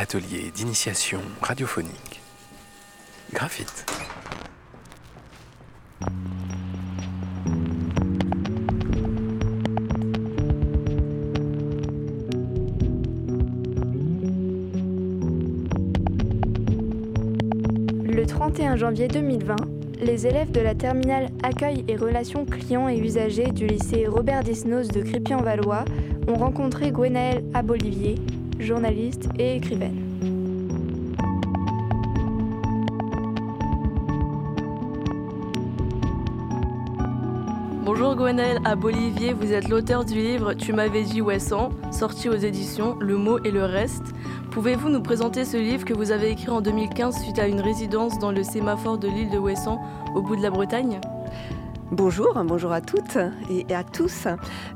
atelier d'initiation radiophonique. Graphite. Le 31 janvier 2020, les élèves de la terminale Accueil et Relations clients et usagers du lycée Robert Disnos de Crépy-en-Valois ont rencontré Gwenaëlle Abolivier, journaliste et écrivaine. Bonjour Gwenaëlle à Bolivier, vous êtes l'auteur du livre Tu m'avais dit Ouessant, sorti aux éditions Le mot et le reste. Pouvez-vous nous présenter ce livre que vous avez écrit en 2015 suite à une résidence dans le sémaphore de l'île de Ouessant au bout de la Bretagne? Bonjour, bonjour à toutes et à tous.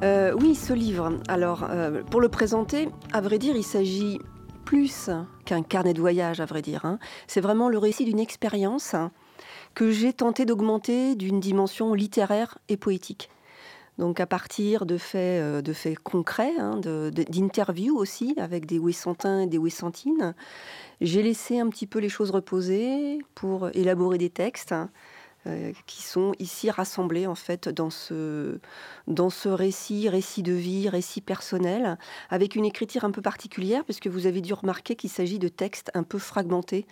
Euh, oui, ce livre, alors euh, pour le présenter, à vrai dire, il s'agit plus qu'un carnet de voyage, à vrai dire. Hein. C'est vraiment le récit d'une expérience que j'ai tenté d'augmenter d'une dimension littéraire et poétique. Donc à partir de faits, euh, concrets, hein, d'interviews aussi avec des Ouessantins et des Ouessantines, j'ai laissé un petit peu les choses reposer pour élaborer des textes euh, qui sont ici rassemblés en fait dans ce, dans ce récit, récit de vie, récit personnel, avec une écriture un peu particulière, puisque vous avez dû remarquer qu'il s'agit de textes un peu fragmentés.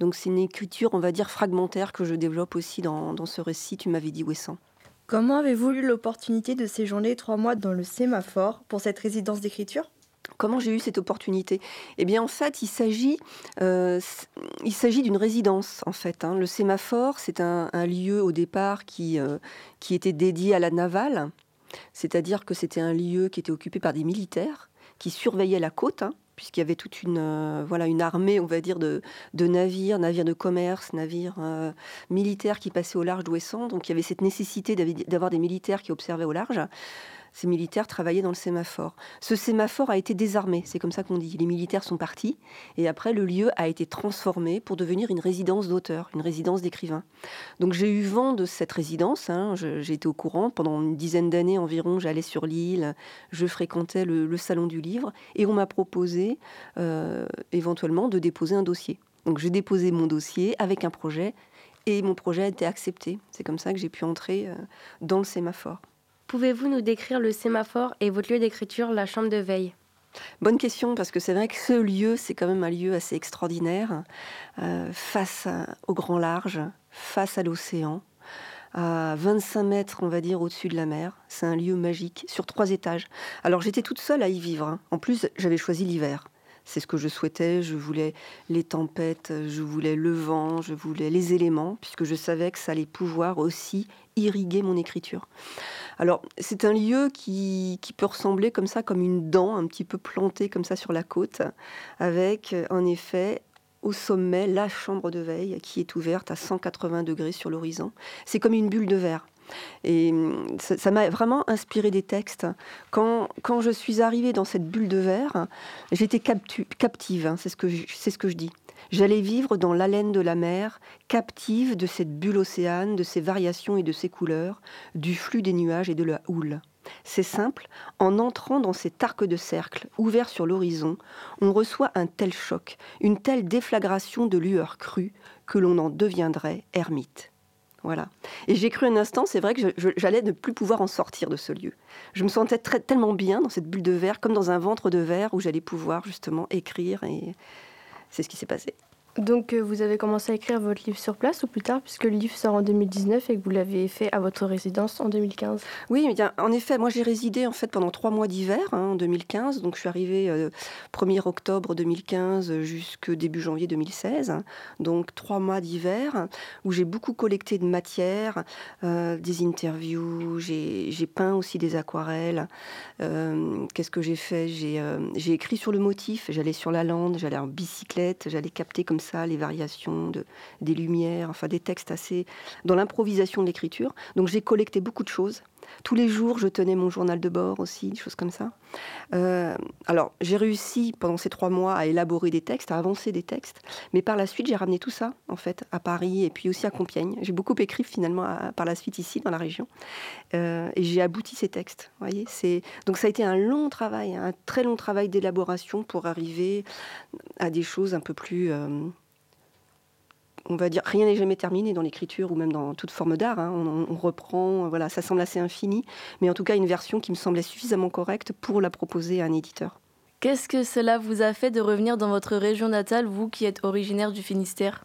Donc c'est une écriture, on va dire, fragmentaire que je développe aussi dans, dans ce récit, tu m'avais dit Ouessant. Comment avez-vous eu l'opportunité de séjourner trois mois dans le sémaphore pour cette résidence d'écriture? Comment j'ai eu cette opportunité? Eh bien, en fait, il s'agit, euh, il s'agit d'une résidence. En fait, hein. le sémaphore, c'est un, lieu au départ qui, euh, qui était dédié à la navale, c'est-à-dire que c'était un lieu qui était occupé par des militaires qui surveillaient la côte. Hein, puisqu'il y avait toute une, euh, voilà, une armée, on va dire, de, de navires, navires de commerce, navires militaires qui passaient au large d'Ouessant. Donc il y avait cette nécessité d'avoir des militaires qui observaient au large ces militaires travaillaient dans le sémaphore. Ce sémaphore a été désarmé, c'est comme ça qu'on dit. Les militaires sont partis et après le lieu a été transformé pour devenir une résidence d'auteur, une résidence d'écrivain. Donc j'ai eu vent de cette résidence, hein. j'ai été au courant. Pendant une dizaine d'années environ, j'allais sur l'île, je fréquentais le, salon du livre et on m'a proposé euh, éventuellement de déposer un dossier. Donc j'ai déposé mon dossier avec un projet et mon projet a été accepté. C'est comme ça que j'ai pu entrer euh, dans le sémaphore. Pouvez-vous nous décrire le sémaphore et votre lieu d'écriture, la chambre de veille? Bonne question, parce que c'est vrai que ce lieu, c'est quand même un lieu assez extraordinaire, euh, face au grand large, face à l'océan, à 25 mètres, on va dire, au-dessus de la mer. C'est un lieu magique, sur trois étages. Alors j'étais toute seule à y vivre. Hein. En plus, j'avais choisi l'hiver. C'est ce que je souhaitais. Je voulais les tempêtes, je voulais le vent, je voulais les éléments, puisque je savais que ça allait pouvoir aussi irriguer mon écriture. Alors, c'est un lieu qui, peut ressembler comme ça, comme une dent un petit peu plantée comme ça sur la côte, avec en effet au sommet la chambre de veille qui est ouverte à 180 degrés sur l'horizon. C'est comme une bulle de verre. Et hum, ça m'a vraiment inspiré des textes. Quand, quand, je suis arrivée dans cette bulle de verre, j'étais captive, hein, c'est ce, que ce que je dis. J'allais vivre dans l'haleine de la mer, captive de cette bulle océane, de ses variations et de ses couleurs, du flux des nuages et de la houle. C'est simple, en entrant dans cet arc de cercle ouvert sur l'horizon, on reçoit un tel choc, une telle déflagration de lueur crue, que l'on en deviendrait ermite. Voilà. Et j'ai cru un instant, c'est vrai que j'allais ne plus pouvoir en sortir de ce lieu. Je me sentais tellement bien dans cette bulle de verre, comme dans un ventre de verre où j'allais pouvoir justement écrire et, c'est ce qui s'est passé. Donc euh, vous avez commencé à écrire votre livre sur place ou plus tard, puisque le livre sort en 2019 et que vous l'avez fait à votre résidence en 2015 Oui, bien, en effet, moi j'ai résidé en fait pendant trois mois d'hiver hein, en 2015. Donc je suis arrivée 1er euh, octobre 2015 jusqu'au début janvier 2016. donc trois mois d'hiver où j'ai beaucoup collecté de matière, euh, des interviews, j'ai peint aussi des aquarelles. Qu'est-ce que j'ai fait? J'ai écrit sur le motif, j'allais sur la lande, j'allais en bicyclette, j'allais capter comme ça, les variations de, des lumières, enfin des textes assez dans l'improvisation de l'écriture. Donc j'ai collecté beaucoup de choses Tous les jours, je tenais mon journal de bord aussi, des choses comme ça. Euh, alors, j'ai réussi pendant ces trois mois à élaborer des textes, à avancer des textes, mais par la suite, j'ai ramené tout ça, en fait, à Paris et puis aussi à Compiègne. J'ai beaucoup écrit finalement par la suite ici, dans la région, euh, et j'ai abouti ces textes. Voyez, donc ça a été un long travail, un très long travail d'élaboration pour arriver à des choses un peu plus euh, on va dire, rien n'est jamais terminé dans l'écriture ou même dans toute forme d'art. Hein. On, reprend, voilà, ça semble assez infini, mais en tout cas une version qui me semblait suffisamment correcte pour la proposer à un éditeur. Qu'est-ce que cela vous a fait de revenir dans votre région natale, vous qui êtes originaire du Finistère?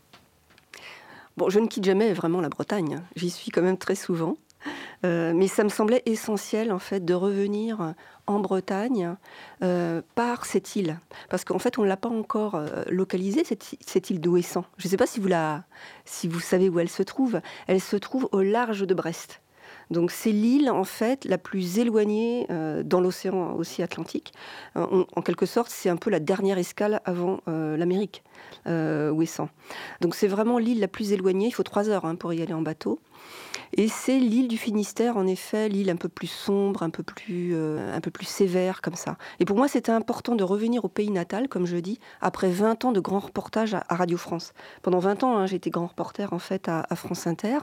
Bon, je ne quitte jamais vraiment la Bretagne. J'y suis quand même très souvent. Euh, mais ça me semblait essentiel en fait de revenir en Bretagne euh, par cette île, parce qu'en fait on ne l'a pas encore euh, localisée cette, île d'Ouessant. Je ne sais pas si vous la, si vous savez où elle se trouve. Elle se trouve au large de Brest. Donc c'est l'île en fait la plus éloignée dans l'océan aussi Atlantique. en quelque sorte, c'est un peu la dernière escale avant l'Amérique, Ouessant. Donc c'est vraiment l'île la plus éloignée. Il faut trois heures hein, pour y aller en bateau. Et c'est l'île du Finistère, en effet, l'île un peu plus sombre, un peu plus, euh, un peu plus sévère comme ça. Et pour moi, c'était important de revenir au pays natal, comme je dis, après 20 ans de grands reportages à, Radio France. Pendant 20 ans, hein, j'ai été grand reporter en fait à, France Inter,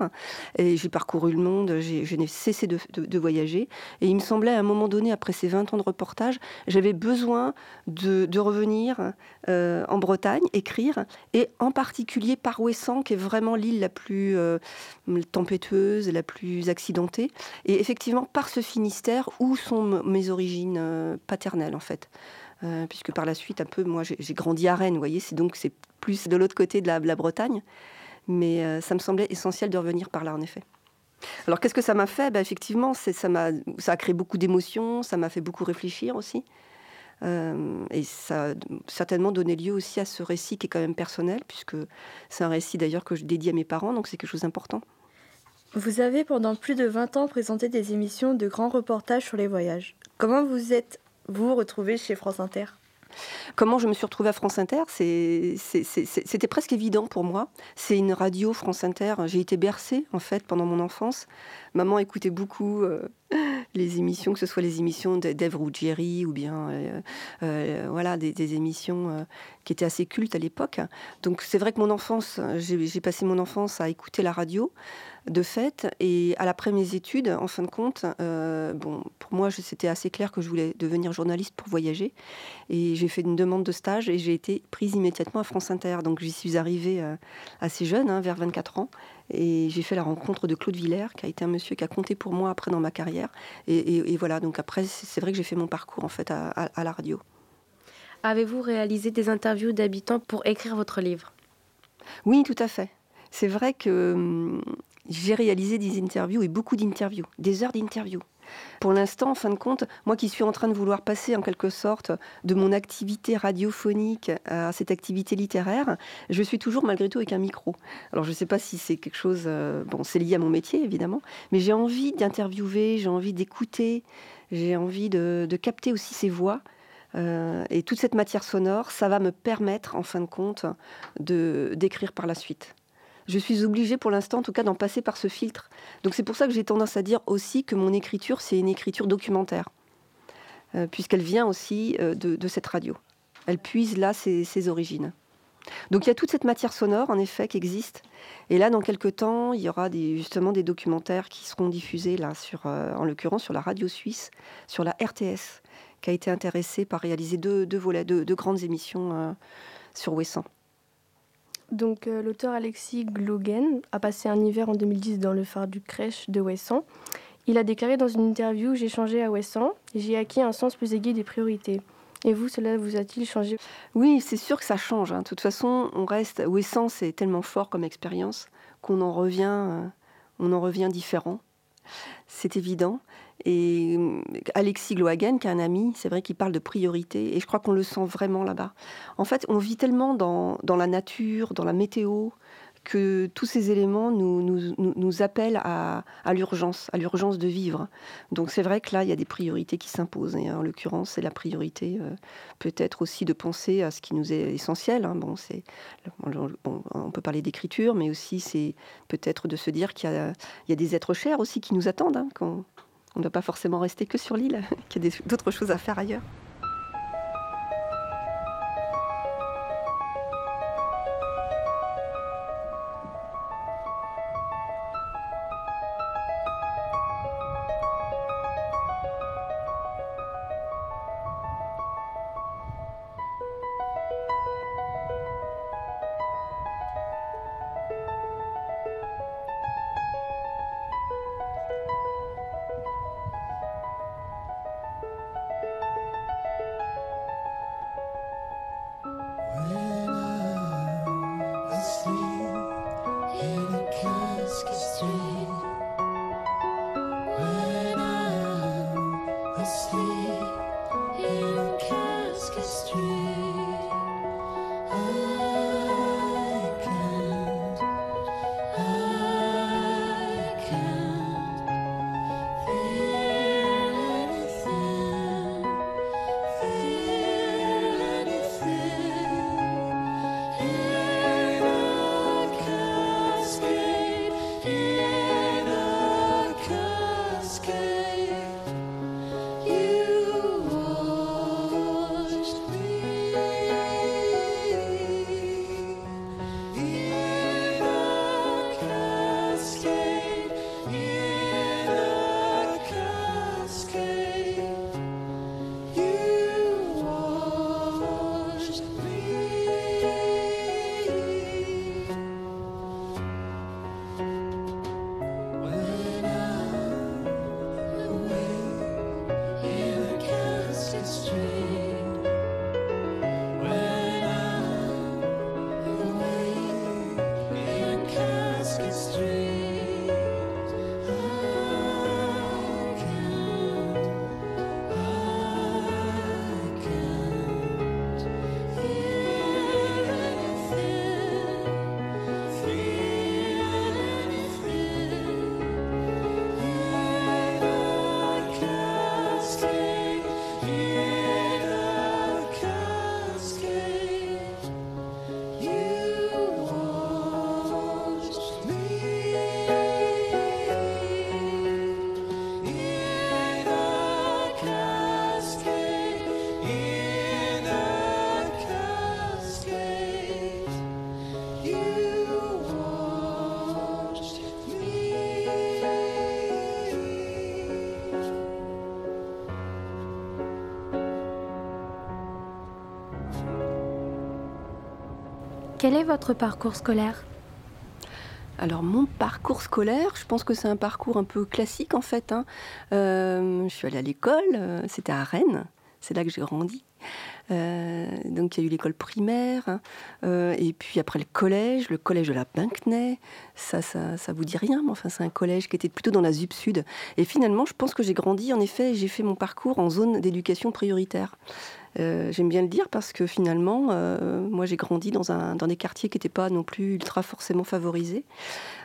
et j'ai parcouru le monde, je n'ai cessé de, voyager. Et il me semblait à un moment donné, après ces 20 ans de reportage, j'avais besoin de, revenir euh, en Bretagne, écrire, et en particulier par Ouessant, qui est vraiment l'île la plus euh, tempétueuse la plus accidentée. Et effectivement, par ce Finistère, où sont mes origines euh, paternelles, en fait? Euh, Puisque par la suite, un peu, moi, j'ai grandi à Rennes, vous voyez, c'est donc c'est plus de l'autre côté de la, Bretagne. Mais euh, ça me semblait essentiel de revenir par là, en effet. Alors, qu'est-ce que ça m'a fait? Ben, Effectivement, ça, ça a créé beaucoup d'émotions, ça m'a fait beaucoup réfléchir aussi. et ça a certainement donné lieu aussi à ce récit qui est quand même personnel, puisque c'est un récit d'ailleurs que je dédie à mes parents, donc c'est quelque chose d'important. Vous avez pendant plus de 20 ans présenté des émissions de grands reportages sur les voyages. Comment vous êtes-vous retrouvé chez France Inter? Comment je me suis retrouvée à France Inter C'était presque évident pour moi. C'est une radio France Inter. J'ai été bercée en fait pendant mon enfance. Maman écoutait beaucoup euh, les émissions, que ce soit les émissions d'Ève Ruggieri ou bien euh, euh, voilà des, émissions qui étaient assez cultes à l'époque. Donc c'est vrai que mon enfance, j'ai passé mon enfance à écouter la radio de fait. Et à l'après mes études, en fin de compte, euh, bon, pour moi, c'était assez clair que je voulais devenir journaliste pour voyager. Et j'ai fait une demande de stage et j'ai été prise immédiatement à France Inter. Donc j'y suis arrivée euh, assez jeune, hein, vers 24 ans. Et j'ai fait la rencontre de Claude Villers, qui a été un monsieur qui a compté pour moi après dans ma carrière. Et, voilà, donc après, c'est vrai que j'ai fait mon parcours en fait à, à la radio. Avez-vous réalisé des interviews d'habitants pour écrire votre livre? Oui, tout à fait. C'est vrai que hum, j'ai réalisé des interviews et beaucoup d'interviews, des heures d'interviews. Pour l'instant, en fin de compte, moi qui suis en train de vouloir passer en quelque sorte de mon activité radiophonique à cette activité littéraire, je suis toujours malgré tout avec un micro. Alors je ne sais pas si c'est quelque chose, euh, bon c'est lié à mon métier évidemment, mais j'ai envie d'interviewer, j'ai envie d'écouter, j'ai envie de, capter aussi ces voix. Euh, et toute cette matière sonore, ça va me permettre en fin de compte de d'écrire par la suite je suis obligée pour l'instant, en tout cas, d'en passer par ce filtre. Donc c'est pour ça que j'ai tendance à dire aussi que mon écriture, c'est une écriture documentaire, euh, puisqu'elle vient aussi euh, de, cette radio. Elle puise là ses, origines. Donc il y a toute cette matière sonore, en effet, qui existe. Et là, dans quelques temps, il y aura justement des documentaires qui seront diffusés, là, euh, en l'occurrence sur la radio suisse, sur la RTS, qui a été intéressée par réaliser deux, volets, deux, grandes émissions sur Ouessant. Donc, euh, l'auteur Alexis Glogen a passé un hiver en 2010 dans le phare du crèche de Ouessant. Il a déclaré dans une interview J'ai changé à et j'ai acquis un sens plus aigu des priorités. Et vous, cela vous a-t-il changé? Oui, c'est sûr que ça change. Hein. De toute façon, on reste. Ouessant, c'est tellement fort comme expérience qu'on en revient, euh, on en revient différent. C'est évident. Et euh, Alexis Glohagen, qui est un ami, c'est vrai qu'il parle de priorité, et je crois qu'on le sent vraiment là-bas. En fait, on vit tellement dans, la nature, dans la météo, que tous ces éléments nous, appellent à, l'urgence, à l'urgence de vivre. Donc c'est vrai que là, il y a des priorités qui s'imposent. Et en l'occurrence, c'est la priorité euh, peut-être aussi de penser à ce qui nous est essentiel. Hein. Bon, on peut parler d'écriture, mais aussi c'est peut-être de se dire qu'il y a, des êtres chers aussi qui nous attendent hein, On ne doit pas forcément rester que sur l'île, qu'il y a d'autres choses à faire ailleurs. the. Quel est votre parcours scolaire? Alors mon parcours scolaire, je pense que c'est un parcours un peu classique en fait. Hein. Euh, je suis allée à l'école, euh, c'était à Rennes, c'est là que j'ai grandi. Euh, donc il y a eu l'école primaire, hein. et puis après le collège, le collège de la Pinckney. Ça, ça, ça vous dit rien, mais enfin c'est un collège qui était plutôt dans la ZUP Sud. Et finalement, je pense que j'ai grandi en effet, j'ai fait mon parcours en zone d'éducation prioritaire. Euh, j'aime bien le dire parce que finalement, euh, moi j'ai grandi dans, un, dans des quartiers qui n'étaient pas non plus ultra forcément favorisés.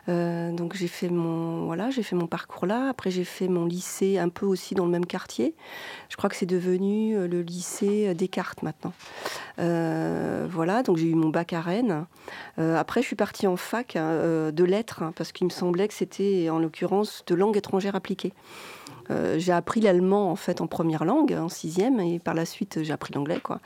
Euh, donc j'ai fait mon voilà, j'ai fait mon parcours là. Après j'ai fait mon lycée un peu aussi dans le même quartier. Je crois que c'est devenu le lycée Descartes maintenant. voilà, donc j'ai eu mon bac à Rennes. après je suis partie en fac hein, de lettres hein, parce qu'il me semblait que c'était en l'occurrence de langue étrangère appliquée. Euh, j'ai appris l'allemand en fait en première langue, en sixième, et par la suite j'ai appris l'anglais. Quoi.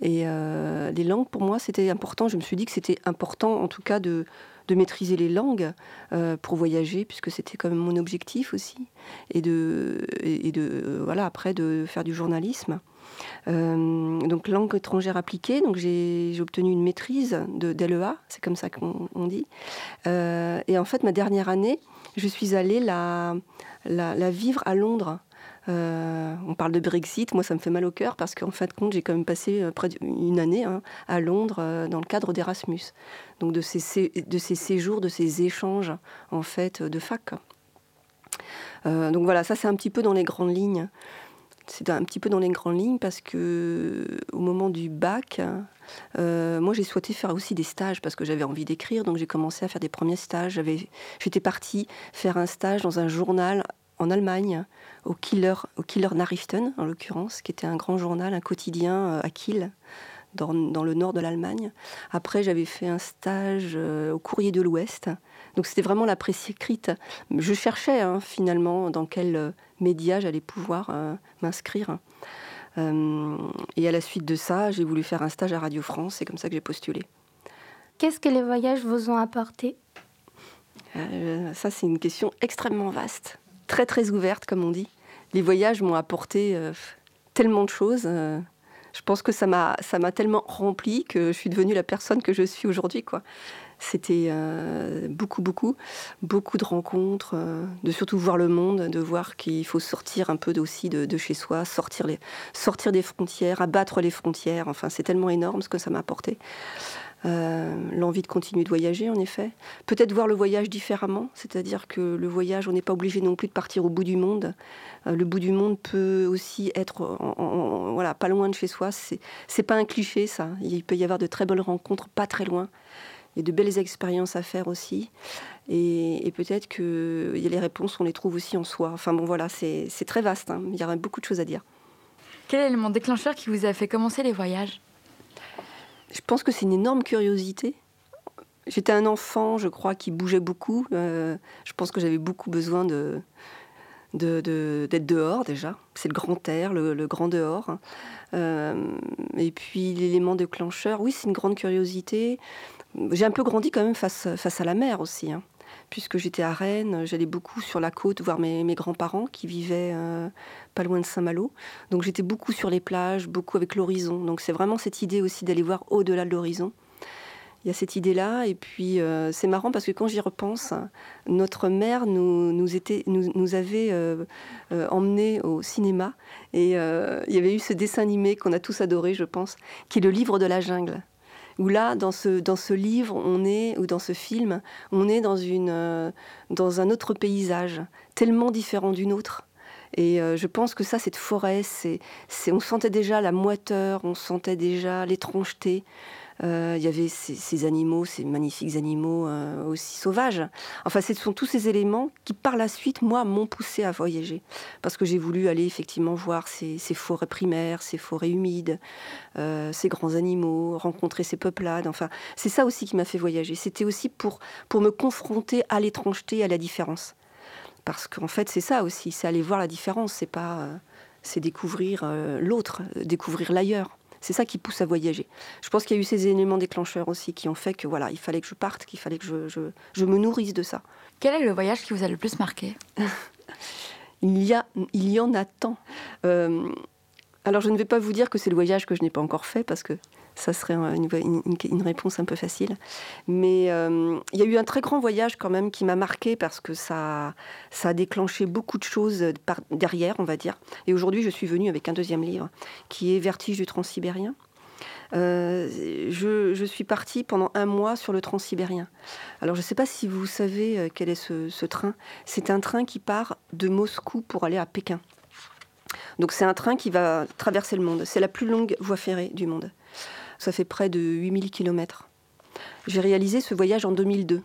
Et euh, les langues, pour moi, c'était important. Je me suis dit que c'était important, en tout cas, de, de maîtriser les langues euh, pour voyager, puisque c'était quand même mon objectif aussi, et de, et de voilà, après de faire du journalisme. donc langue étrangère appliquée, donc j'ai obtenu une maîtrise de d'LEA, c'est comme ça qu'on dit. et en fait, ma dernière année, je suis allée la, la, vivre à Londres. Euh, on parle de Brexit, moi ça me fait mal au cœur parce qu'en fin de compte j'ai quand même passé euh, près d'une année hein, à Londres euh, dans le cadre d'Erasmus, donc de ces, de ces séjours, de ces échanges en fait de fac. donc voilà, ça c'est un petit peu dans les grandes lignes. C'est un petit peu dans les grandes lignes parce que au moment du bac, moi j'ai souhaité faire aussi des stages parce que j'avais envie d'écrire, donc j'ai commencé à faire des premiers stages. J'étais partie faire un stage dans un journal en Allemagne, au Killer, au Killer Nachrichten en l'occurrence, qui était un grand journal, un quotidien euh, à Kiel. Dans, le nord de l'Allemagne. Après, j'avais fait un stage euh, au Courrier de l'Ouest, Donc c'était vraiment la presse écrite. Je cherchais hein, finalement dans quel euh, média j'allais pouvoir euh, m'inscrire. et à la suite de ça, j'ai voulu faire un stage à Radio France. C'est comme ça que j'ai postulé. Qu'est-ce que les voyages vous ont apporté? Ça, c'est une question extrêmement vaste, très très ouverte, comme on dit. Les voyages m'ont apporté tellement de choses je pense que ça m'a ça m'a tellement rempli que je suis devenue la personne que je suis aujourd'hui quoi. C'était euh, beaucoup beaucoup beaucoup de rencontres, euh, de surtout voir le monde, de voir qu'il faut sortir un peu aussi de, chez soi, sortir les sortir des frontières, abattre les frontières. Enfin, c'est tellement énorme ce que ça m'a apporté. Euh, l'envie de continuer de voyager, en effet. Peut-être voir le voyage différemment, c'est-à-dire que le voyage, on n'est pas obligé non plus de partir au bout du monde. Le bout du monde peut aussi être, voilà, pas loin de chez soi. C'est pas un cliché, ça. Il peut y avoir de très bonnes rencontres, pas très loin. Y a de belles expériences à faire aussi. Et, peut-être que les réponses, on les trouve aussi en soi. Enfin bon, voilà, c'est très vaste. Hein. Il y aurait beaucoup de choses à dire. Quel est l'élément déclencheur qui vous a fait commencer les voyages? Je pense que c'est une énorme curiosité. J'étais un enfant, je crois, qui bougeait beaucoup. Euh, je pense que j'avais beaucoup besoin de, d'être dehors déjà. C'est le grand air, le, grand dehors. Euh, et puis l'élément déclencheur, oui, c'est une grande curiosité. J'ai un peu grandi quand même face, face à la mer aussi. Hein puisque j'étais à Rennes, j'allais beaucoup sur la côte voir mes, grands-parents qui vivaient euh, pas loin de Saint-Malo. Donc j'étais beaucoup sur les plages, beaucoup avec l'horizon. Donc c'est vraiment cette idée aussi d'aller voir au-delà de l'horizon. Il y a cette idée-là, et puis euh, c'est marrant parce que quand j'y repense, notre mère nous, nous, avait euh, emmenés au cinéma, et il y avait eu ce dessin animé qu'on a tous adoré, je pense, qui est le livre de la jungle où là, dans ce, dans ce livre, on est, ou dans ce film, on est dans, une, euh, dans un autre paysage, tellement différent d'une autre. Et euh, je pense que ça, cette forêt, c'est, on sentait déjà la moiteur, on sentait déjà l'étrangeté. Euh, il y avait ces, animaux, ces magnifiques animaux euh, aussi sauvages. Enfin, ce sont tous ces éléments qui, par la suite, moi, m'ont poussé à voyager. Parce que j'ai voulu aller effectivement voir ces, forêts primaires, ces forêts humides, euh, ces grands animaux, rencontrer ces peuplades. Enfin, c'est ça aussi qui m'a fait voyager. C'était aussi pour, pour me confronter à l'étrangeté, à la différence. Parce qu'en fait, c'est ça aussi, c'est aller voir la différence, c'est pas, c'est découvrir l'autre, découvrir l'ailleurs. C'est ça qui pousse à voyager. Je pense qu'il y a eu ces éléments déclencheurs aussi qui ont fait que voilà, il fallait que je parte, qu'il fallait que je, je, me nourrisse de ça. Quel est le voyage qui vous a le plus marqué? Il, y a, il y en a tant. Euh, alors je ne vais pas vous dire que c'est le voyage que je n'ai pas encore fait parce que ça serait une, réponse un peu facile. Mais euh, il y a eu un très grand voyage quand même qui m'a marqué parce que ça, ça a déclenché beaucoup de choses derrière, on va dire. Et aujourd'hui, je suis venue avec un deuxième livre qui est Vertige du Transsibérien. Euh, je, suis partie pendant un mois sur le Transsibérien. Alors je ne sais pas si vous savez euh, quel est ce, ce train. C'est un train qui part de Moscou pour aller à Pékin. Donc c'est un train qui va traverser le monde. C'est la plus longue voie ferrée du monde. Ça fait près de 8000 km. J'ai réalisé ce voyage en 2002.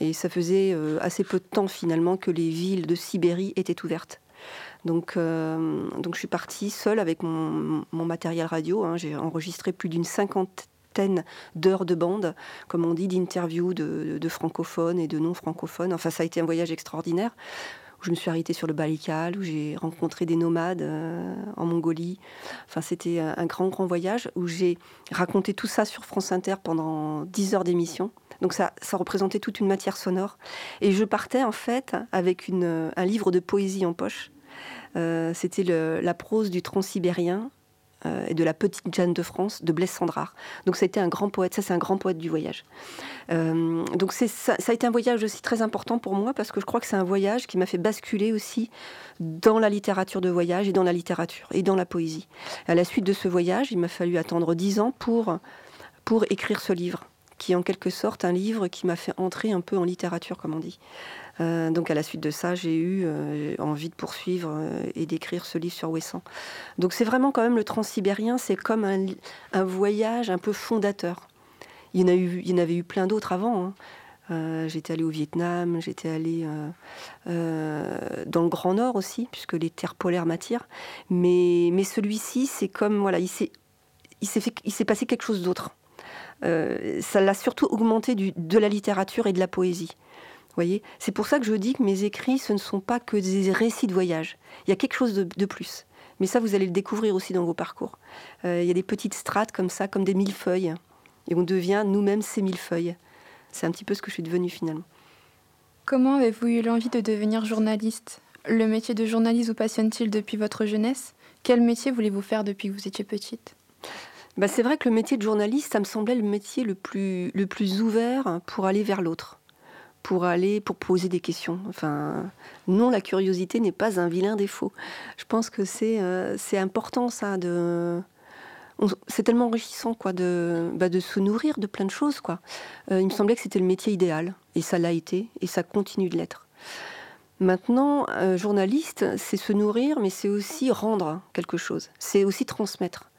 Et ça faisait euh, assez peu de temps finalement que les villes de Sibérie étaient ouvertes. Donc, euh, donc je suis partie seule avec mon, matériel radio. Hein. J'ai enregistré plus d'une cinquantaine d'heures de bande, comme on dit, d'interviews de, de, francophones et de non-francophones. Enfin, ça a été un voyage extraordinaire je me suis arrêtée sur le Baïkal, où j'ai rencontré des nomades euh, en Mongolie. Enfin, c'était un grand, grand voyage où j'ai raconté tout ça sur France Inter pendant 10 heures d'émission. Donc ça, ça représentait toute une matière sonore. Et je partais en fait avec un livre de poésie en poche. Euh, c'était la prose du transsibérien euh, et de la petite Jeanne de France de Blaise Sandrard. Donc ça a été un grand poète, ça c'est un grand poète du voyage. Euh, donc ça, ça, a été un voyage aussi très important pour moi parce que je crois que c'est un voyage qui m'a fait basculer aussi dans la littérature de voyage et dans la littérature et dans la poésie. À la suite de ce voyage, il m'a fallu attendre dix ans pour, pour écrire ce livre qui est en quelque sorte un livre qui m'a fait entrer un peu en littérature, comme on dit. Euh, donc à la suite de ça, j'ai eu euh, envie de poursuivre euh, et d'écrire ce livre sur Ouessant. Donc c'est vraiment quand même le transsibérien, c'est comme un, voyage un peu fondateur. Il y en, eu, avait eu plein d'autres avant. Hein. j'étais allée au Vietnam, j'étais allée dans le Grand Nord aussi, puisque les terres polaires m'attirent. Mais, mais celui-ci, c'est comme, voilà, il s'est passé quelque chose d'autre. Ça l'a surtout augmenté de la littérature et de la poésie. voyez? C'est pour ça que je dis que mes écrits, ce ne sont pas que des récits de voyage. Il y a quelque chose de, plus. Mais ça, vous allez le découvrir aussi dans vos parcours. Euh, il y a des petites strates comme ça, comme des millefeuilles. Et on devient nous-mêmes ces millefeuilles. C'est un petit peu ce que je suis devenue finalement. Comment avez-vous eu l'envie de devenir journaliste? Le métier de journaliste vous passionne-t-il depuis votre jeunesse? Quel métier voulez-vous faire depuis que vous étiez petite? Bah, C'est vrai que le métier de journaliste, ça me semblait le métier le plus, ouvert pour aller vers l'autre pour aller, pour poser des questions. Enfin, non, la curiosité n'est pas un vilain défaut. Je pense que c'est euh, important ça c'est tellement enrichissant bah, de se nourrir de plein de choses. Euh, il me semblait que c'était le métier idéal et ça l'a été et ça continue de l'être. Maintenant, un journaliste, c'est se nourrir, mais c'est aussi rendre quelque chose. C'est aussi transmettre euh,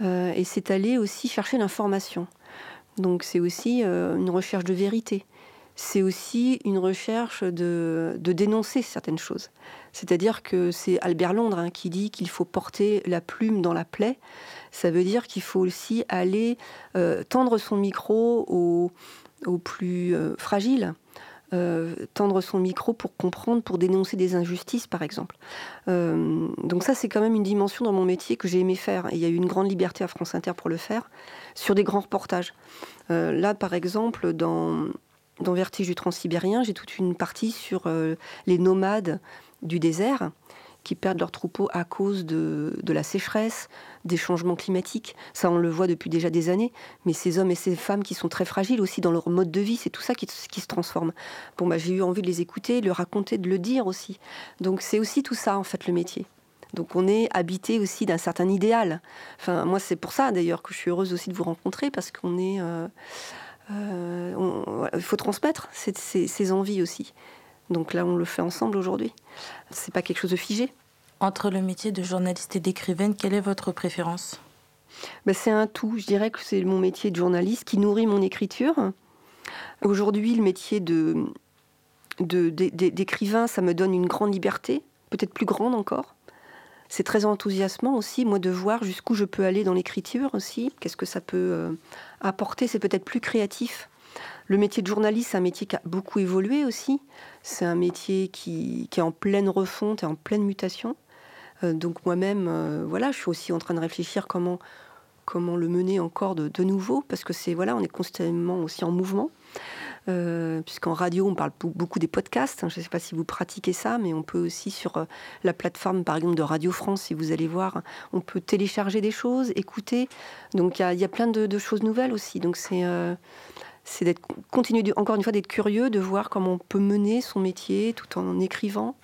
et c'est aller aussi chercher l'information. Donc c'est aussi une recherche de vérité c'est aussi une recherche de, dénoncer certaines choses. C'est-à-dire que c'est Albert Londres hein, qui dit qu'il faut porter la plume dans la plaie. Ça veut dire qu'il faut aussi aller euh, tendre son micro aux, plus euh, fragiles. Euh, tendre son micro pour comprendre, pour dénoncer des injustices, par exemple. donc ça, c'est quand même une dimension dans mon métier que j'ai aimé faire. Et il y a eu une grande liberté à France Inter pour le faire, sur des grands reportages. là, par exemple, dans dans Vertige du Transsibérien, j'ai toute une partie sur euh, les nomades du désert qui perdent leurs troupeaux à cause de, la sécheresse, des changements climatiques. Ça, on le voit depuis déjà des années. Mais ces hommes et ces femmes qui sont très fragiles aussi dans leur mode de vie, c'est tout ça qui, se transforme. Bon, bah, j'ai eu envie de les écouter, de le raconter, de le dire aussi. Donc c'est aussi tout ça, en fait, le métier. Donc on est habité aussi d'un certain idéal. Enfin, moi, c'est pour ça, d'ailleurs, que je suis heureuse aussi de vous rencontrer, parce qu'on est... Euh, euh, il faut transmettre ces, envies aussi. Donc là, on le fait ensemble aujourd'hui. C'est pas quelque chose de figé. Entre le métier de journaliste et d'écrivaine, quelle est votre préférence? Ben, C'est un tout. Je dirais que c'est mon métier de journaliste qui nourrit mon écriture. Aujourd'hui, le métier de, d'écrivain, ça me donne une grande liberté, peut-être plus grande encore. C'est très enthousiasmant aussi, moi, de voir jusqu'où je peux aller dans l'écriture aussi. Qu'est-ce que ça peut euh, apporter? C'est peut-être plus créatif. Le métier de journaliste, c'est un métier qui a beaucoup évolué aussi. C'est un métier qui, est en pleine refonte et en pleine mutation. Euh, donc moi-même, euh, voilà, je suis aussi en train de réfléchir comment comment le mener encore de, nouveau, parce que c'est voilà, on est constamment aussi en mouvement. Euh, puisqu'en radio, on parle beaucoup des podcasts. Je ne sais pas si vous pratiquez ça, mais on peut aussi sur la plateforme, par exemple, de Radio France, si vous allez voir, on peut télécharger des choses, écouter. Donc il y, a plein de, choses nouvelles aussi. Donc c'est euh, c'est d'être continuer encore une fois d'être curieux, de voir comment on peut mener son métier tout en écrivant.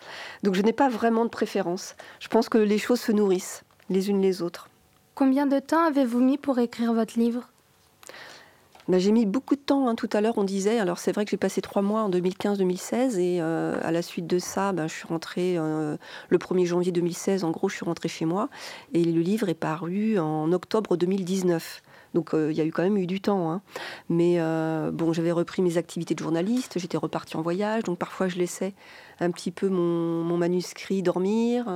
Donc je n'ai pas vraiment de préférence. Je pense que les choses se nourrissent les unes les autres. Combien de temps avez-vous mis pour écrire votre livre? Bah, j'ai mis beaucoup de temps. Hein. Tout à l'heure, on disait. Alors, c'est vrai que j'ai passé trois mois en 2015-2016. Et euh, à la suite de ça, bah, je suis rentrée euh, le 1er janvier 2016. En gros, je suis rentrée chez moi. Et le livre est paru en octobre 2019. Donc, euh, il y a eu quand même eu du temps. Hein. Mais bon, j'avais repris mes activités de journaliste. J'étais repartie en voyage. Donc, parfois, je laissais un petit peu mon, mon manuscrit dormir,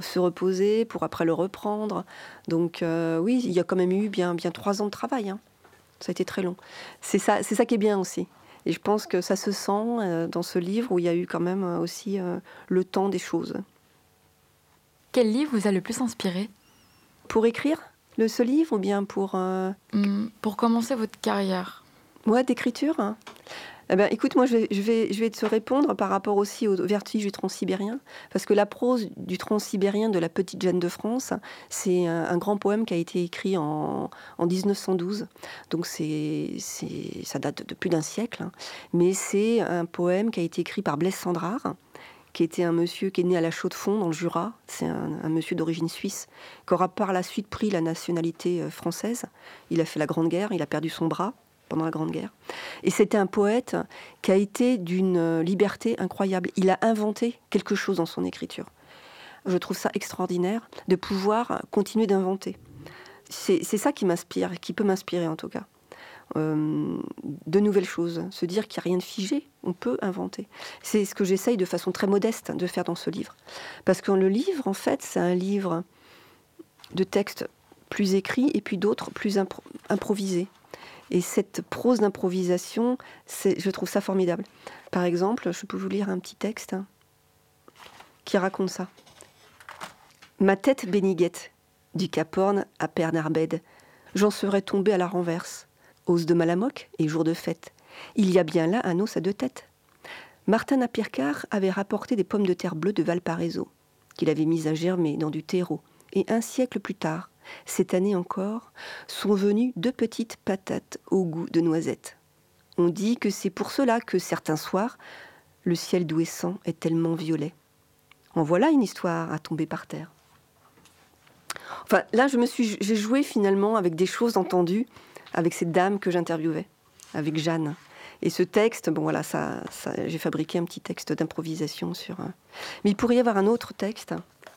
se reposer pour après le reprendre. Donc, oui, il y a quand même eu bien, bien trois ans de travail. Hein. Ça a été très long. C'est ça, c'est ça qui est bien aussi. Et je pense que ça se sent euh, dans ce livre où il y a eu quand même euh, aussi euh, le temps des choses. Quel livre vous a le plus inspiré? Pour écrire? Le, ce livre ou bien pour... Hmm, pour commencer votre carrière Ouais, d'écriture. Hein. Eh ben, écoute, moi, je vais, je, vais, je vais te répondre par rapport aussi au vertige du transsibérien, parce que la prose du transsibérien de la petite Jeanne de France, c'est un, grand poème qui a été écrit en, en 1912. Donc, c'est, ça date de plus d'un siècle, hein. mais c'est un poème qui a été écrit par Blaise Sandrard qui était un monsieur qui est né à la Chaux-de-Fonds, dans le Jura. C'est un, un, monsieur d'origine suisse, qui aura par la suite pris la nationalité euh, française. Il a fait la Grande Guerre, il a perdu son bras pendant la Grande Guerre. Et c'était un poète qui a été d'une liberté incroyable. Il a inventé quelque chose dans son écriture. Je trouve ça extraordinaire de pouvoir continuer d'inventer. C'est ça qui m'inspire, qui peut m'inspirer en tout cas. Euh, de nouvelles choses, se dire qu'il n'y a rien de figé, on peut inventer. C'est ce que j'essaye de façon très modeste de faire dans ce livre. Parce que le livre, en fait, c'est un livre de textes plus écrits et puis d'autres plus improvisés. Et cette prose d'improvisation, je trouve ça formidable. Par exemple, je peux vous lire un petit texte qui raconte ça. Ma tête béniguette, du Cap Horn à Pernarbed, j'en serais tombé à la renverse. Os de Malamoc et jour de fête. Il y a bien là un os à deux têtes. Martin Apircar avait rapporté des pommes de terre bleues de Valparaiso, qu'il avait mises à germer dans du terreau. Et un siècle plus tard, cette année encore, sont venues deux petites patates au goût de noisettes. On dit que c'est pour cela que certains soirs, le ciel douessant est tellement violet. En voilà une histoire à tomber par terre. Enfin, là, je me suis, j'ai joué finalement avec des choses entendues avec cette dame que j'interviewais, avec Jeanne. Et ce texte, bon voilà, ça, j'ai fabriqué un petit texte d'improvisation sur. Mais il pourrait y avoir un autre texte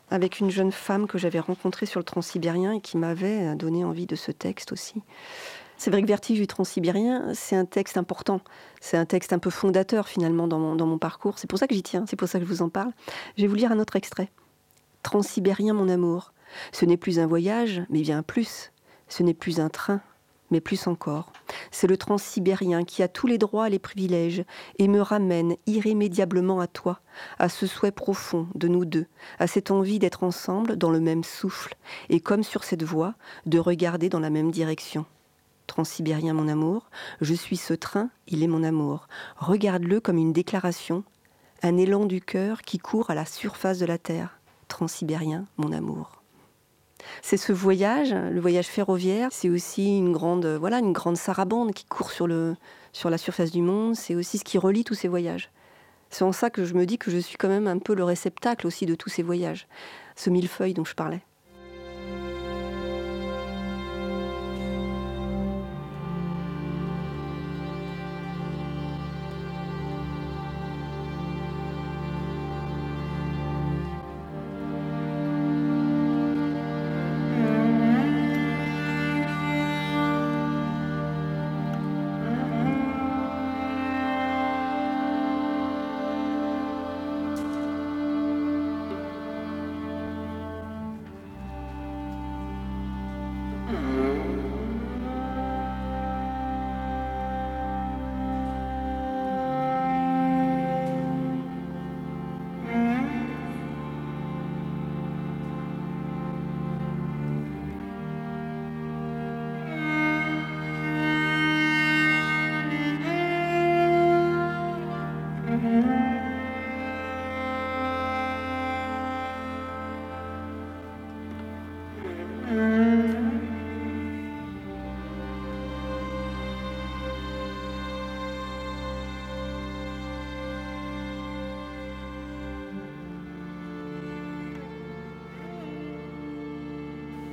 avec une jeune femme que j'avais rencontrée sur le transsibérien et qui m'avait donné envie de ce texte aussi. C'est vrai que Vertige du transsibérien, c'est un texte important. C'est un texte un peu fondateur finalement dans mon, dans mon parcours. C'est pour ça que j'y tiens, c'est pour ça que je vous en parle. Je vais vous lire un autre extrait. Transsibérien, mon amour. Ce n'est plus un voyage, mais bien plus. Ce n'est plus un train, mais plus encore. C'est le transsibérien qui a tous les droits et les privilèges et me ramène irrémédiablement à toi, à ce souhait profond de nous deux, à cette envie d'être ensemble dans le même souffle et comme sur cette voie, de regarder dans la même direction. Transsibérien mon amour, je suis ce train, il est mon amour. Regarde-le comme une déclaration, un élan du cœur qui court à la surface de la terre. Transsibérien mon amour c'est ce voyage, le voyage ferroviaire. C'est aussi une grande, voilà, une grande sarabande qui court sur, le, sur la surface du monde. C'est aussi ce qui relie tous ces voyages. C'est en ça que je me dis que je suis quand même un peu le réceptacle aussi de tous ces voyages. Ce millefeuille dont je parlais.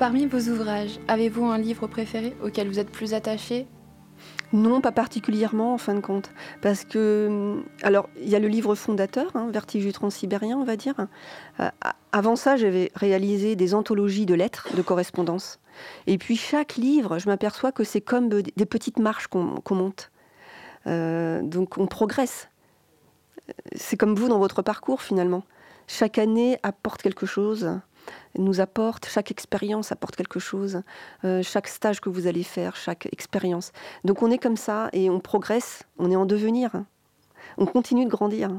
Parmi vos ouvrages, avez-vous un livre préféré auquel vous êtes plus attaché? Non, pas particulièrement en fin de compte. Parce que, hum, alors, il y a le livre fondateur, hein, Vertige du transsibérien, on va dire. Euh, avant ça, j'avais réalisé des anthologies de lettres, de correspondance. Et puis, chaque livre, je m'aperçois que c'est comme des petites marches qu'on monte. Euh, donc, on progresse. C'est comme vous dans votre parcours, finalement. Chaque année apporte quelque chose nous apporte, chaque expérience apporte quelque chose, euh, chaque stage que vous allez faire, chaque expérience. Donc on est comme ça et on progresse, on est en devenir, on continue de grandir.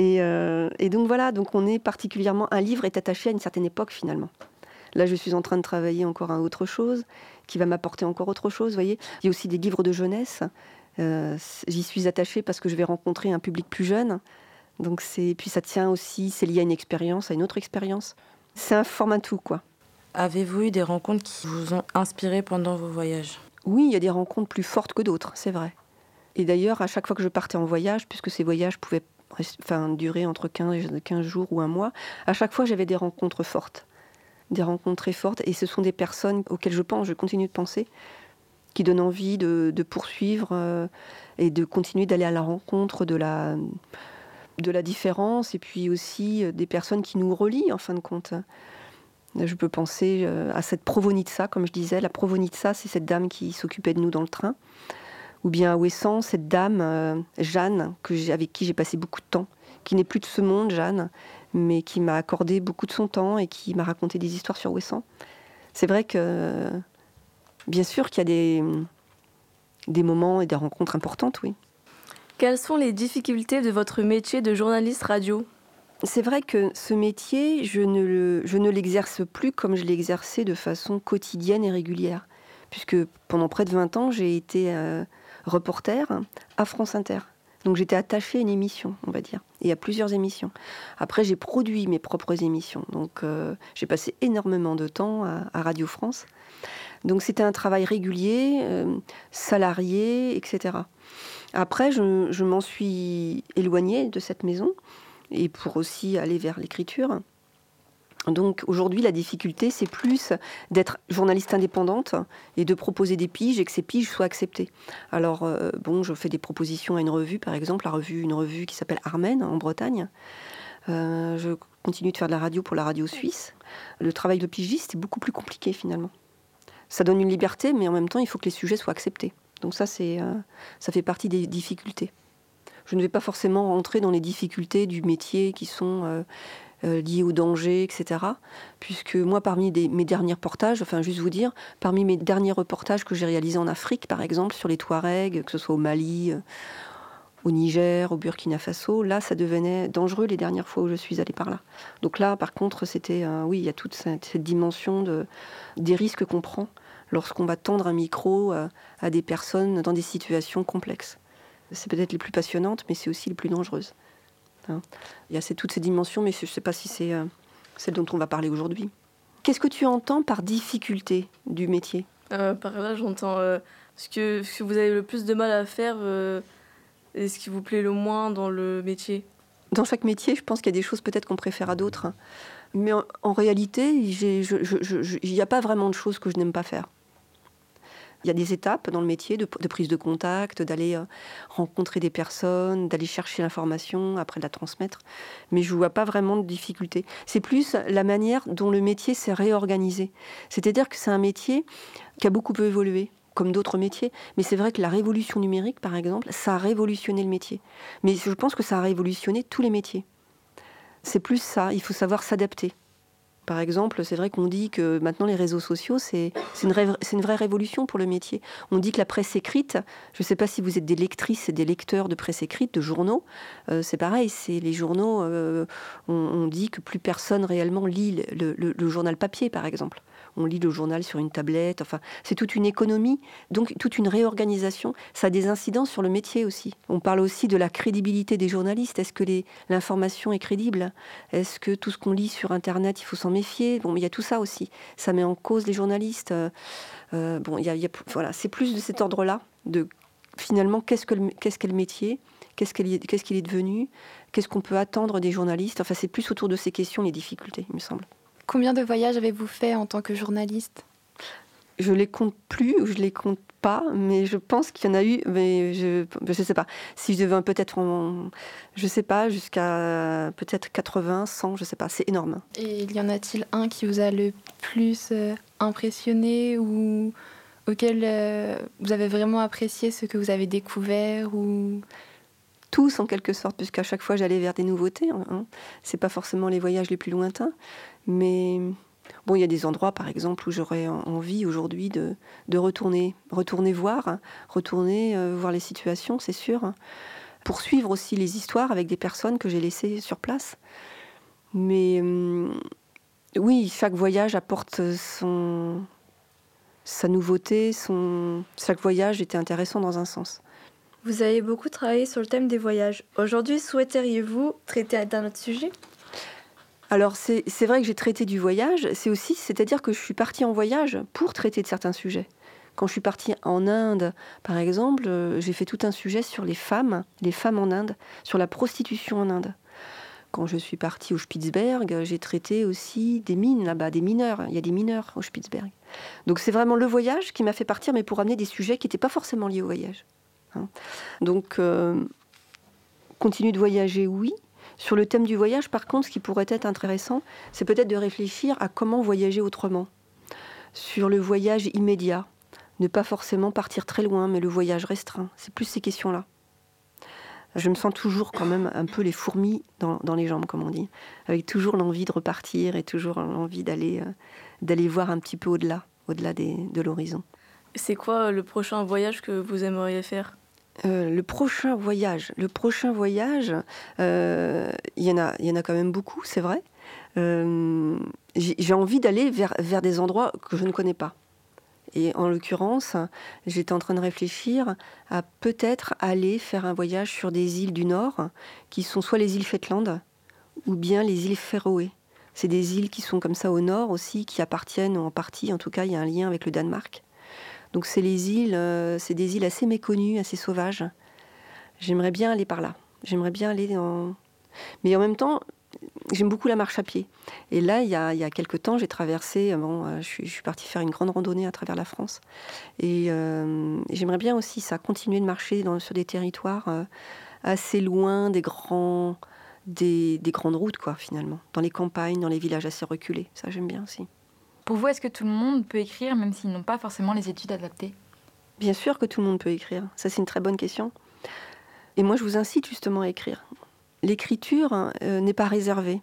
Euh, et, donc voilà, donc on est particulièrement, un livre est attaché à une certaine époque finalement. Là, je suis en train de travailler encore à autre chose, qui va m'apporter encore autre chose. Voyez, il y a aussi des livres de jeunesse. Euh, j'y suis attachée parce que je vais rencontrer un public plus jeune. Donc c'est, puis ça tient aussi, c'est lié à une expérience, à une autre expérience. C'est un format tout, quoi. Avez-vous eu des rencontres qui vous ont inspiré pendant vos voyages? Oui, il y a des rencontres plus fortes que d'autres, c'est vrai. Et d'ailleurs, à chaque fois que je partais en voyage, puisque ces voyages pouvaient enfin, durer entre 15, 15 jours ou un mois, à chaque fois j'avais des rencontres fortes. Des rencontres très fortes. Et ce sont des personnes auxquelles je pense, je continue de penser, qui donnent envie de, poursuivre euh, et de continuer d'aller à la rencontre de la, de la différence et puis aussi euh, des personnes qui nous relient en fin de compte. Je peux penser euh, à cette Provonitsa, comme je disais. La Provonitsa, c'est cette dame qui s'occupait de nous dans le train. Ou bien à Ouessant, cette dame, euh, Jeanne, avec qui j'ai passé beaucoup de temps, qui n'est plus de ce monde, Jeanne, mais qui m'a accordé beaucoup de son temps et qui m'a raconté des histoires sur Ouessant. C'est vrai que, bien sûr qu'il y a des, des moments et des rencontres importantes, oui. Quelles sont les difficultés de votre métier de journaliste radio C'est vrai que ce métier, je ne, l'exerce plus comme je l'exerçais de façon quotidienne et régulière. Puisque pendant près de 20 ans, j'ai été euh, reporter à France Inter. Donc j'étais attachée à une émission, on va dire, et à plusieurs émissions. Après, j'ai produit mes propres émissions. Donc euh, j'ai passé énormément de temps à, à Radio France. Donc c'était un travail régulier, euh, salarié, etc. Après, je, m'en suis éloignée de cette maison, et pour aussi aller vers l'écriture. Donc aujourd'hui, la difficulté, c'est plus d'être journaliste indépendante et de proposer des piges et que ces piges soient acceptées. Alors, euh, bon, je fais des propositions à une revue, par exemple, la revue, une revue qui s'appelle Armen en Bretagne. Euh, je continue de faire de la radio pour la radio suisse. Le travail de pigiste est beaucoup plus compliqué finalement. Ça donne une liberté, mais en même temps, il faut que les sujets soient acceptés. Donc ça, c'est, euh, ça fait partie des difficultés. Je ne vais pas forcément rentrer dans les difficultés du métier qui sont euh, euh, liées au danger, etc. Puisque moi, parmi mes derniers reportages, enfin juste vous dire, parmi mes derniers reportages que j'ai réalisés en Afrique, par exemple, sur les Touaregs, que ce soit au Mali, au Niger, au Burkina Faso, là, ça devenait dangereux les dernières fois où je suis allée par là. Donc là, par contre, c'était, oui, il y a toute cette, dimension de, des risques qu'on prend lorsqu'on va tendre un micro euh, à des personnes dans des situations complexes. C'est peut-être les plus passionnantes, mais c'est aussi les plus dangereuses. Hein. Il y a toutes ces dimensions, mais je ne sais pas si c'est euh, celle dont on va parler aujourd'hui. Qu'est-ce que tu entends par difficulté du métier? Euh, Par là, j'entends euh, ce, que, ce que vous avez le plus de mal à faire et ce qui vous plaît le moins dans le métier? Dans chaque métier, je pense qu'il y a des choses peut-être qu'on préfère à d'autres. hein. Mais en, en réalité, il n'y a pas vraiment de choses que je n'aime pas faire. Il y a des étapes dans le métier de, prise de contact, d'aller euh, rencontrer des personnes, d'aller chercher l'information, après de la transmettre. Mais je ne vois pas vraiment de difficulté. C'est plus la manière dont le métier s'est réorganisé. C'est-à-dire que c'est un métier qui a beaucoup évolué, comme d'autres métiers. Mais c'est vrai que la révolution numérique, par exemple, ça a révolutionné le métier. Mais je pense que ça a révolutionné tous les métiers. C'est plus ça, il faut savoir s'adapter. Par exemple, c'est vrai qu'on dit que maintenant les réseaux sociaux, c'est une, une vraie révolution pour le métier. On dit que la presse écrite, je ne sais pas si vous êtes des lectrices et des lecteurs de presse écrite, de journaux, euh, c'est pareil, c'est les journaux, euh, on, dit que plus personne réellement lit le, le- journal papier, par exemple. On lit le journal sur une tablette, enfin, c'est toute une économie, donc toute une réorganisation. Ça a des incidences sur le métier aussi. On parle aussi de la crédibilité des journalistes. Est-ce que l'information est crédible? Est-ce que tout ce qu'on lit sur Internet, il faut s'en méfier Bon, il y a tout ça aussi. Ça met en cause les journalistes. Euh, euh, bon, il y a, voilà, c'est plus de cet ordre-là, de finalement qu'est-ce que le, qu'est-ce qu'est le métier Qu'est-ce qu'il est, est devenu Qu'est-ce qu'on peut attendre des journalistes Enfin, c'est plus autour de ces questions les difficultés, il me semble. Combien de voyages avez-vous fait en tant que journaliste? Je les compte plus ou je les compte pas, mais je pense qu'il y en a eu, mais je je sais pas. Si je devais peut-être, en- je sais pas, jusqu'à peut-être 80, 100, je sais pas. C'est énorme. Et il y en a-t-il un qui vous a le plus euh, impressionné ou auquel euh, vous avez vraiment apprécié ce que vous avez découvert ou? Tous en quelque sorte, puisqu'à chaque fois j'allais vers des nouveautés. Hein. C'est pas forcément les voyages les plus lointains, mais bon, il y a des endroits, par exemple, où j'aurais en- envie aujourd'hui de, de retourner, retourner voir, hein, retourner euh, voir les situations, c'est sûr. hein. Poursuivre aussi les histoires avec des personnes que j'ai laissées sur place. Mais hum, oui, chaque voyage apporte son sa nouveauté, son chaque voyage était intéressant dans un sens. Vous avez beaucoup travaillé sur le thème des voyages. Aujourd'hui, souhaiteriez-vous traiter d'un autre sujet? Alors c'est vrai que j'ai traité du voyage, c'est aussi, c'est-à-dire que je suis partie en voyage pour traiter de certains sujets. Quand je suis partie en Inde, par exemple, euh, j'ai fait tout un sujet sur les femmes, les femmes en Inde, sur la prostitution en Inde. Quand je suis partie au Spitzberg, j'ai traité aussi des mines là-bas, des mineurs. Il y a des mineurs au Spitzberg. Donc c'est vraiment le voyage qui m'a fait partir, mais pour amener des sujets qui n'étaient pas forcément liés au voyage. hein. Donc euh, continuer de voyager, oui, sur le thème du voyage, par contre, ce qui pourrait être intéressant, c'est peut-être de réfléchir à comment voyager autrement. Sur le voyage immédiat, ne pas forcément partir très loin, mais le voyage restreint. C'est plus ces questions-là. Je me sens toujours quand même un peu les fourmis dans, les jambes, comme on dit, avec toujours l'envie de repartir et toujours l'envie d'aller euh, voir un petit peu au-delà, au-delà de l'horizon. C'est quoi euh, le prochain voyage que vous aimeriez faire? Euh, le prochain voyage, le prochain voyage, euh, il y en a, y en a quand même beaucoup, c'est vrai. Euh, j'ai envie d'aller vers, vers des endroits que je ne connais pas. Et en l'occurrence, j'étais en train de réfléchir à peut-être aller faire un voyage sur des îles du Nord, qui sont soit les îles Shetland, ou bien les îles Féroé. C'est des îles qui sont comme ça au nord aussi, qui appartiennent en partie, en tout cas, il y a un lien avec le Danemark. Donc c'est les îles, euh, c'est des îles assez méconnues, assez sauvages. J'aimerais bien aller par là. J'aimerais bien aller en... Mais en même temps, j'aime beaucoup la marche à pied. Et là, il y a, il y a quelques temps, j'ai traversé, bon, euh, je, suis, partie faire une grande randonnée à travers la France. Et, euh, j'aimerais bien aussi ça, continuer de marcher sur des territoires assez loin des grands, des, grandes routes, quoi, finalement. Dans les campagnes, dans les villages assez reculés. Ça, j'aime bien aussi. Pour vous, est-ce que tout le monde peut écrire, même s'ils n'ont pas forcément les études adaptées? Bien sûr que tout le monde peut écrire. Ça, c'est une très bonne question. Et moi, je vous incite justement à écrire. L'écriture euh, n'est pas réservée.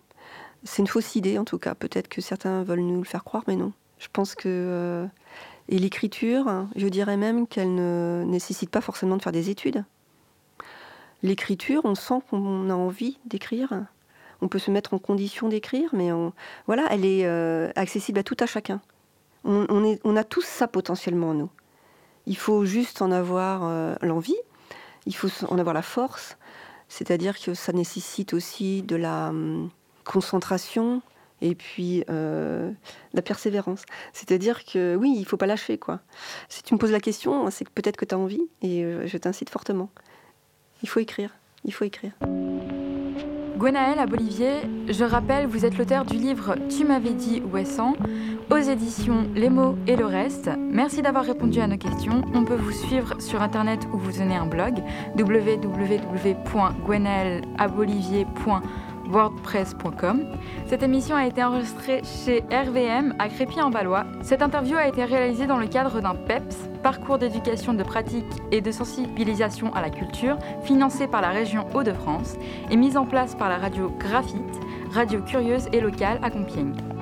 C'est une fausse idée, en tout cas. Peut-être que certains veulent nous le faire croire, mais non. Je pense que. Euh, et l'écriture, je dirais même qu'elle ne nécessite pas forcément de faire des études. L'écriture, on sent qu'on a envie d'écrire on peut se mettre en condition d'écrire, mais voilà, elle est euh, accessible à tout à chacun. On, a tous ça potentiellement en nous. Il faut juste en avoir euh, l'envie, il faut en avoir la force, c'est-à-dire que ça nécessite aussi de la hum, concentration et puis euh, la persévérance. C'est-à-dire que oui, il faut pas lâcher quoi. Si tu me poses la question, c'est peut-être que tu as envie et je t'incite fortement. Il faut écrire, il faut écrire. Gwenaël à Bolivier, je rappelle, vous êtes l'auteur du livre Tu m'avais dit où est aux éditions Les mots et le reste. Merci d'avoir répondu à nos questions. On peut vous suivre sur internet ou vous donner un blog www.gwenaëlabolivier.com wordpress.com. Cette émission a été enregistrée chez RVM à Crépy-en-Valois. Cette interview a été réalisée dans le cadre d'un PEPS, parcours d'éducation de pratique et de sensibilisation à la culture, financé par la région Hauts-de-France et mise en place par la radio Graphite, radio curieuse et locale à Compiègne.